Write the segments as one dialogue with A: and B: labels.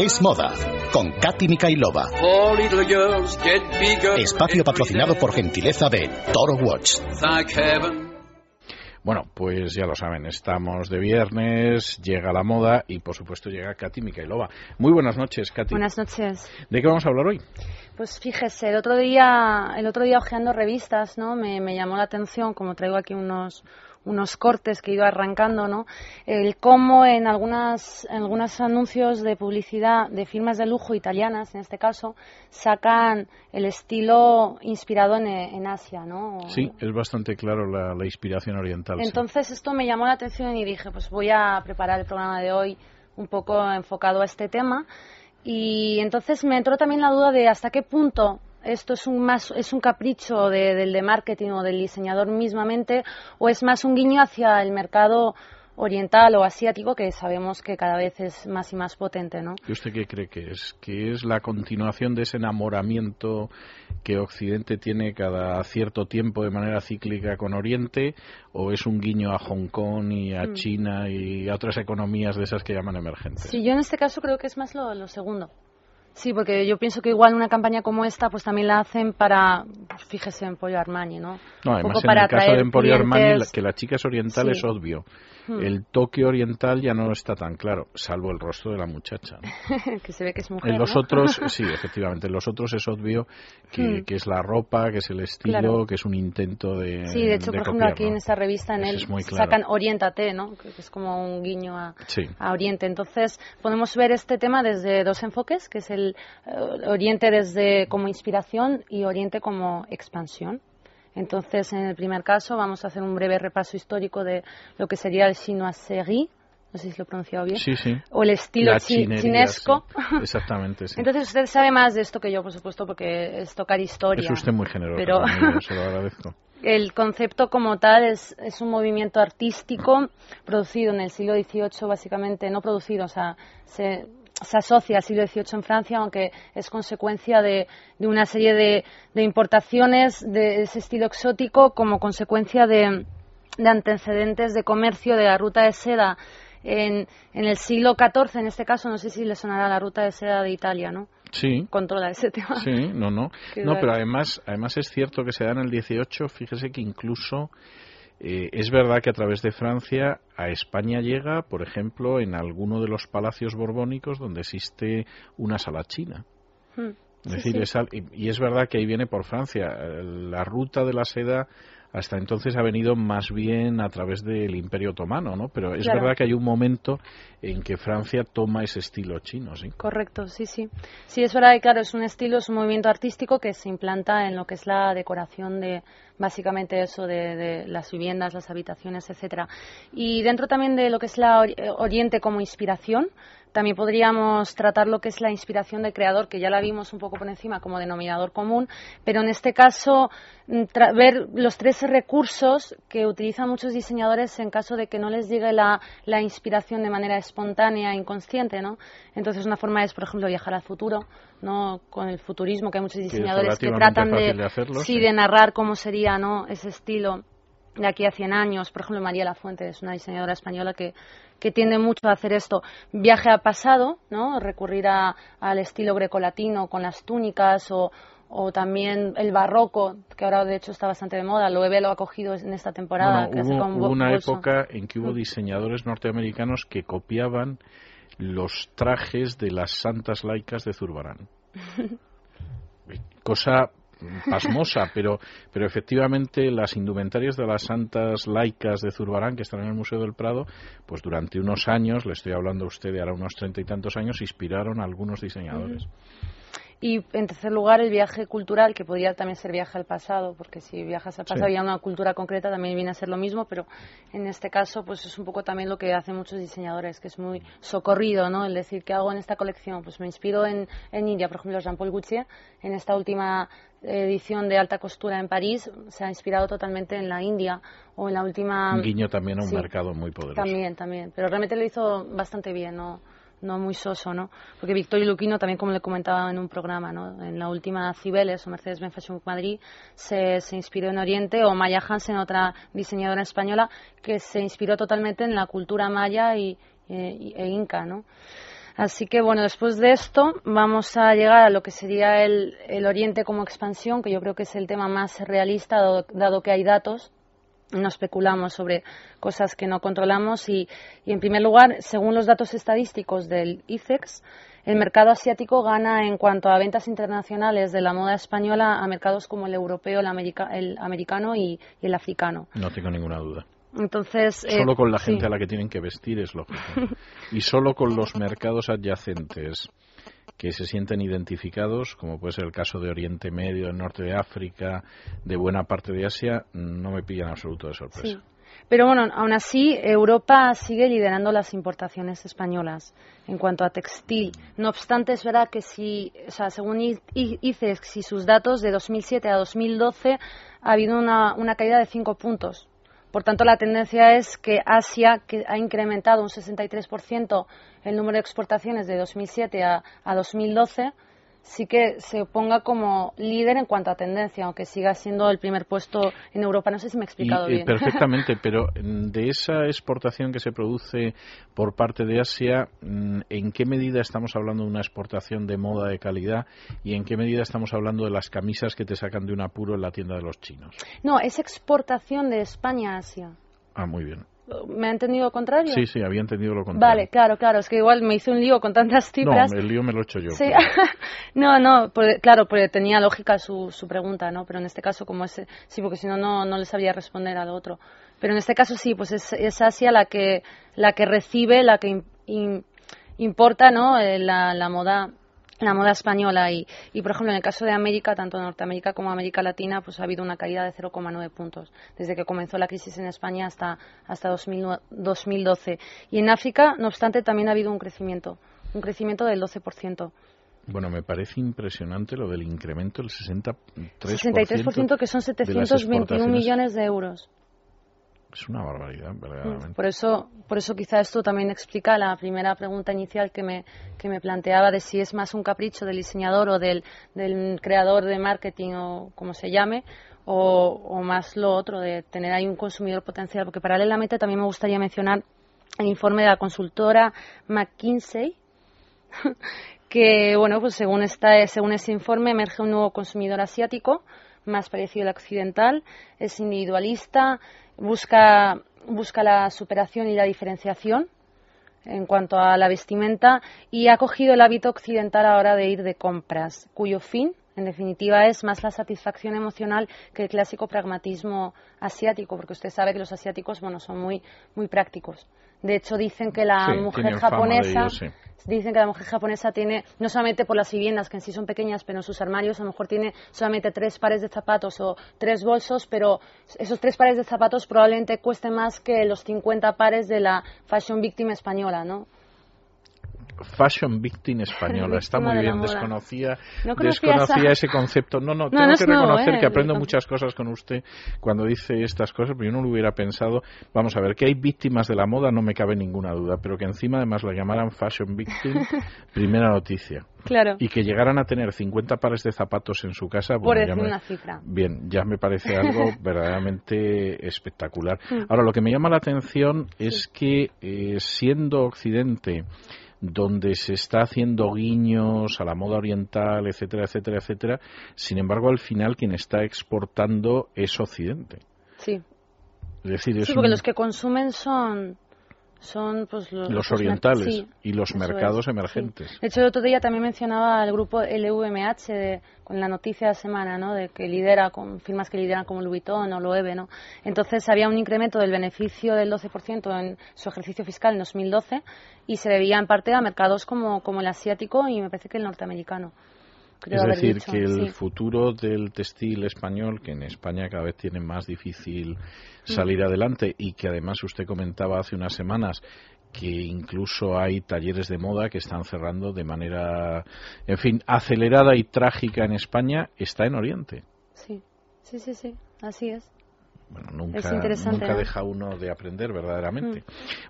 A: Es moda con Katy Mikailova. Espacio patrocinado por gentileza de Toro Watch.
B: Bueno, pues ya lo saben, estamos de viernes, llega la moda y por supuesto llega Katy Mikailova. Muy buenas noches, Katy.
C: Buenas noches.
B: ¿De qué vamos a hablar hoy?
C: Pues fíjese, el otro día, el otro día hojeando revistas, ¿no? Me, me llamó la atención, como traigo aquí unos, unos cortes que ido arrancando, ¿no? El cómo en algunas, en algunos anuncios de publicidad de firmas de lujo italianas, en este caso, sacan el estilo inspirado en, en Asia, ¿no?
B: Sí, es bastante claro la, la inspiración oriental. sí.
C: Entonces esto me llamó la atención y dije, pues voy a preparar el programa de hoy un poco enfocado a este tema. Y entonces me entró también la duda de hasta qué punto esto es un más es un capricho de- del de marketing o del diseñador mismamente o es más un guiño hacia el mercado oriental o asiático que sabemos que cada vez es más y más potente, ¿no?
B: ¿Y usted qué cree que es? ¿Que es la continuación de ese enamoramiento que Occidente tiene cada cierto tiempo de manera cíclica con Oriente? ¿O es un guiño a Hong Kong y a China y a otras economías de esas que llaman emergentes?
C: Sí, yo en este caso creo que es más lo, lo segundo. Sí, porque yo pienso que igual una campaña como esta, pues también la hacen para, pues, fíjese en Pollo Armani, ¿no?
B: No,
C: Un
B: además
C: poco
B: en
C: para
B: el caso de Emporio Armani, la- que la chica es oriental
C: Sí.
B: es obvio.
C: Hmm.
B: El toque oriental ya no está tan claro, salvo el rostro de la muchacha. ¿no?
C: que se ve que es mujer,
B: En los
C: ¿no?
B: otros, sí, efectivamente, en los otros es obvio que,
C: Hmm.
B: que es la ropa, que es el estilo,
C: Claro.
B: que es un intento de.
C: Sí, de hecho, por ejemplo, aquí en esta revista en él
B: claro.
C: sacan Oriéntate, ¿no? Que es como un guiño a,
B: Sí.
C: a Oriente. Entonces, podemos ver este tema desde dos enfoques, que es el eh, Oriente desde como inspiración y Oriente como expansión. Entonces, en el primer caso, vamos a hacer un breve repaso histórico de lo que sería el chinoiserie, no sé si lo he pronunciado bien,
B: Sí, sí.
C: o el estilo
B: chinería,
C: chinesco.
B: sí. Exactamente, sí.
C: Entonces, usted sabe más de esto que yo, por supuesto, porque es tocar historia.
B: es usted muy generoso,
C: Pero-
B: conmigo, se lo agradezco.
C: El concepto como tal es, es un movimiento artístico producido en el siglo XVIII, básicamente, no producido, o sea, se, se asocia al siglo XVIII en Francia, aunque es consecuencia de, de una serie de, de importaciones de ese estilo exótico como consecuencia de, de antecedentes de comercio de la ruta de seda en, en el siglo XIV, en este caso, no sé si le sonará la ruta de seda de Italia, ¿no?
B: Sí.
C: Controla ese tema.
B: Sí, no, no.
C: Qué
B: No, pero además, además es cierto que se da en el 18, fíjese que incluso eh, es verdad que a través de Francia a España llega, por ejemplo, en alguno de los palacios borbónicos donde existe una sala china.
C: Hmm.
B: Es
C: Sí,
B: decir,
C: sí.
B: y, y es verdad que ahí viene por Francia. Eh, La ruta de la seda hasta entonces ha venido más bien a través del Imperio Otomano, ¿no? Pero es
C: Claro.
B: verdad que hay un momento en que Francia toma ese estilo chino, ¿sí?
C: Correcto, sí, sí. Sí, es verdad que, claro, es un estilo, es un movimiento artístico que se implanta en lo que es la decoración de, básicamente eso, de, de las viviendas, las habitaciones, etcétera. Y dentro también de lo que es la eh, Oriente como inspiración, también podríamos tratar lo que es la inspiración del creador, que ya la vimos un poco por encima como denominador común, pero en este caso mm, ver los tres recursos que utilizan muchos diseñadores en caso de que no les llegue la, la inspiración de manera espontánea, inconsciente, ¿no? Entonces una forma es, por ejemplo, viajar al futuro, ¿no? Con el futurismo, que hay muchos
B: es
C: diseñadores que, tratan de,
B: hacerlo,
C: sí,
B: sí.
C: de narrar cómo sería, ¿no? Ese estilo de aquí a 100 años. Por ejemplo, María Lafuente es una diseñadora española que, que tiende mucho a hacer esto. Viaje al pasado, ¿no? Recurrir a- al estilo grecolatino con las túnicas o, o también el barroco, que ahora de hecho está bastante de moda. Loewe lo ha cogido en esta temporada.
B: Bueno,
C: que hace
B: hubo,
C: con
B: hubo
C: Bo-
B: una época en que hubo
C: Mm.
B: diseñadores norteamericanos que copiaban los trajes de las santas laicas de Zurbarán. Cosa pasmosa, pero, pero efectivamente las indumentarias de las santas laicas de Zurbarán que están en el Museo del Prado, pues durante unos años, le estoy hablando a usted de ahora unos treinta y tantos años, inspiraron a algunos diseñadores.
C: Y en tercer lugar, el viaje cultural, que podría también ser viaje al pasado, porque si viajas al pasado
B: Sí.
C: y a una cultura concreta también viene a ser lo mismo, pero en este caso pues es un poco también lo que hacen muchos diseñadores, que es muy socorrido, ¿no? El decir, ¿qué hago en esta colección? Pues me inspiro en, en India, por ejemplo, Jean-Paul Gaultier, en esta última edición de alta costura en París, se ha inspirado totalmente en la India o en la última...
B: Un guiño también a un
C: sí.
B: mercado muy poderoso.
C: También, también. Pero realmente lo hizo bastante bien, ¿no? No muy soso, ¿no? Porque Victorio Luquino, también como le comentaba en un programa, ¿no? En la última Cibeles o Mercedes-Benz Madrid se, se inspiró en Oriente o Maya Hansen, otra diseñadora española, que se inspiró totalmente en la cultura maya y, e, e Inca, ¿no? Así que bueno, después de esto vamos a llegar a lo que sería el, Oriente como expansión, que yo creo que es el tema más realista, dado, que hay datos no especulamos sobre cosas que no controlamos y, en primer lugar, según los datos estadísticos del ICEX, el mercado asiático gana en cuanto a ventas internacionales de la moda española a mercados como el europeo, el, americano y, el africano.
B: No tengo ninguna duda.
C: Entonces,
B: eh, solo con la gente a la que tienen que vestir es lógico. y solo con los mercados adyacentes que se sienten identificados, como puede ser el caso de Oriente Medio, del norte de África, de buena parte de Asia, no me pillan absoluto de sorpresa.
C: Pero bueno, aún así, Europa sigue liderando las importaciones españolas en cuanto a textil. No obstante, es verdad que si, o sea, según ICEX y sus datos, de 2007 a 2012 ha habido una, una caída de cinco puntos por tanto, la tendencia es que Asia, que ha incrementado un 63% el número de exportaciones de 2007 a, a 2012, sí que se ponga como líder en cuanto a tendencia, aunque siga siendo el primer puesto en Europa. No sé si me he explicado
B: eh,
C: bien.
B: perfectamente, pero mm, de esa exportación que se produce por parte de Asia, mm, ¿en qué medida estamos hablando de una exportación de moda de calidad y en qué medida estamos hablando de las camisas que te sacan de un apuro en la tienda de los chinos?
C: No, es exportación de España a Asia.
B: Ah, muy bien.
C: ¿Me ha entendido lo contrario?
B: Sí, sí, había entendido lo contrario.
C: Vale, claro, claro. Es que igual me hice un lío con tantas cifras.
B: No, el lío me lo he hecho yo.
C: Sí. no, no, claro, porque tenía lógica su, su pregunta, ¿no? Pero en este caso, como es. Sí, porque si no, no les sabría responder a lo otro. Pero en este caso sí, pues es, es Asia la que, la que recibe, la que importa, ¿no? Eh, la, la moda la moda española y, y, por ejemplo, en el caso de América, tanto Norteamérica como América Latina, pues ha habido una caída de 0,9 puntos desde que comenzó la crisis en España hasta, hasta 2012. Y en África, no obstante, también ha habido un crecimiento, un crecimiento del 12%.
B: Bueno, me parece impresionante lo del incremento del 63%.
C: 63% que son 721 millones de euros.
B: Es una barbaridad, verdaderamente.
C: Por eso, por eso quizá esto también explica la primera pregunta inicial que me, que me planteaba de si es más un capricho del diseñador o del, del creador de marketing o como se llame, o, o, más lo otro, de tener ahí un consumidor potencial. Porque paralelamente también me gustaría mencionar el informe de la consultora McKinsey, que, bueno, pues según, esta, según ese informe emerge un nuevo consumidor asiático más parecido al occidental, es individualista, busca, busca la superación y la diferenciación en cuanto a la vestimenta y ha cogido el hábito occidental ahora de ir de compras, cuyo fin, en definitiva, es más la satisfacción emocional que el clásico pragmatismo asiático, porque usted sabe que los asiáticos bueno, son muy, muy prácticos. De hecho, dicen que la mujer japonesa dicen que la mujer japonesa tiene, no solamente por las viviendas, que en sí son pequeñas, pero en sus armarios a lo mejor tiene solamente tres pares de zapatos o tres bolsos, pero esos tres pares de zapatos probablemente cuesten más que los 50 pares de la fashion victim española, ¿no?
B: Fashion victim española. Está muy bien, desconocía, desconocía ese concepto. No, no, tengo que reconocer ¿eh? que aprendo muchas cosas con usted cuando dice estas cosas, pero yo no lo hubiera pensado. Vamos a ver, que hay víctimas de la moda no me cabe ninguna duda, pero que encima además la llamaran fashion victim, primera noticia.
C: Claro.
B: Y que llegaran a tener 50 pares de zapatos en su casa.
C: Por una cifra.
B: Bien, ya me parece algo verdaderamente espectacular. Mm. Ahora, lo que me llama la atención es que eh, siendo Occidente donde se está haciendo guiños a la moda oriental, etcétera, etcétera, etcétera. Sin embargo, al final quien está exportando es Occidente.
C: Sí.
B: Es decir,
C: sí, porque los que consumen son son pues
B: los, orientales y los mercados emergentes.
C: De hecho, el otro día también mencionaba el grupo LVMH con la noticia de semana, ¿no? De que lidera con firmas que lideran como Louis Vuitton o Loewe, ¿no? Entonces había un incremento del beneficio del 12% en su ejercicio fiscal en 2012 y se debía en parte a mercados como, como el asiático y me parece que el norteamericano.
B: Es decir, que el futuro del textil español, que en España cada vez tiene más difícil salir adelante y que además usted comentaba hace unas semanas que incluso hay talleres de moda que están cerrando de manera, en fin, acelerada y trágica en España, está en Oriente.
C: Sí, sí, sí, sí, así es.
B: Bueno, nunca, nunca deja uno de aprender verdaderamente.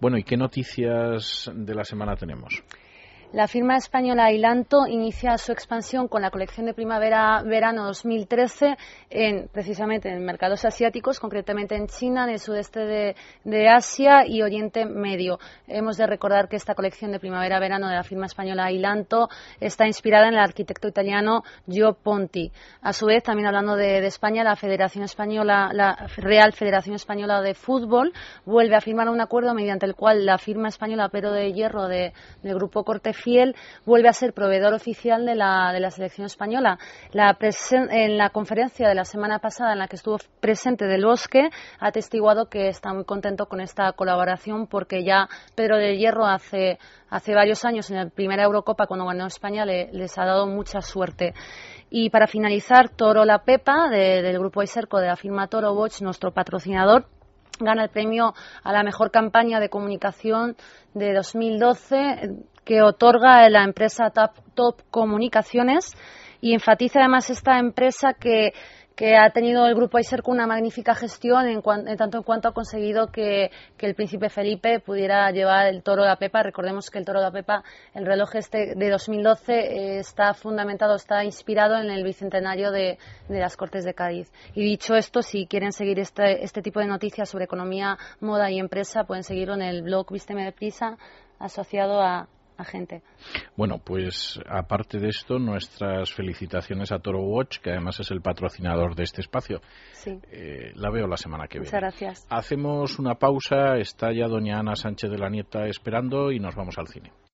B: Bueno, ¿y qué noticias de la semana tenemos?
C: La firma española Ilanto inicia su expansión con la colección de primavera-verano 2013 en, precisamente en mercados asiáticos, concretamente en China, en el sudeste de, Asia y Oriente Medio. Hemos de recordar que esta colección de primavera-verano de la firma española Ilanto está inspirada en el arquitecto italiano Gio Ponti. A su vez, también hablando de, España, la Federación Española, la Real Federación Española de Fútbol vuelve a firmar un acuerdo mediante el cual la firma española Pero de Hierro del Grupo Corte Fiel vuelve a ser proveedor oficial de la, de la selección española. en la conferencia de la semana pasada en la que estuvo presente Del Bosque, ha atestiguado que está muy contento con esta colaboración porque ya Pedro de Hierro hace, hace varios años, en la primera Eurocopa, cuando ganó España, les ha dado mucha suerte. Y para finalizar, Toro La Pepa, del grupo Iserco de la firma Toro Watch, nuestro patrocinador, gana el premio a la mejor campaña de comunicación de 2012 que otorga la empresa Top, Comunicaciones y enfatiza además esta empresa que que ha tenido el grupo con una magnífica gestión en, tanto en cuanto ha conseguido que, el príncipe Felipe pudiera llevar el toro de la Pepa. Recordemos que el toro de la Pepa, el reloj este de 2012, eh, está fundamentado, está inspirado en el bicentenario de, las Cortes de Cádiz. Y dicho esto, si quieren seguir este, este tipo de noticias sobre economía, moda y empresa, pueden seguirlo en el blog Vísteme de Prisa asociado a, gente.
B: Bueno, pues aparte de esto, nuestras felicitaciones a Toro Watch, que además es el patrocinador de este espacio.
C: Sí.
B: Eh, la veo la semana que
C: viene.
B: Muchas
C: gracias.
B: Hacemos una pausa, está ya doña Ana Sánchez de la Nieta esperando y nos vamos al cine.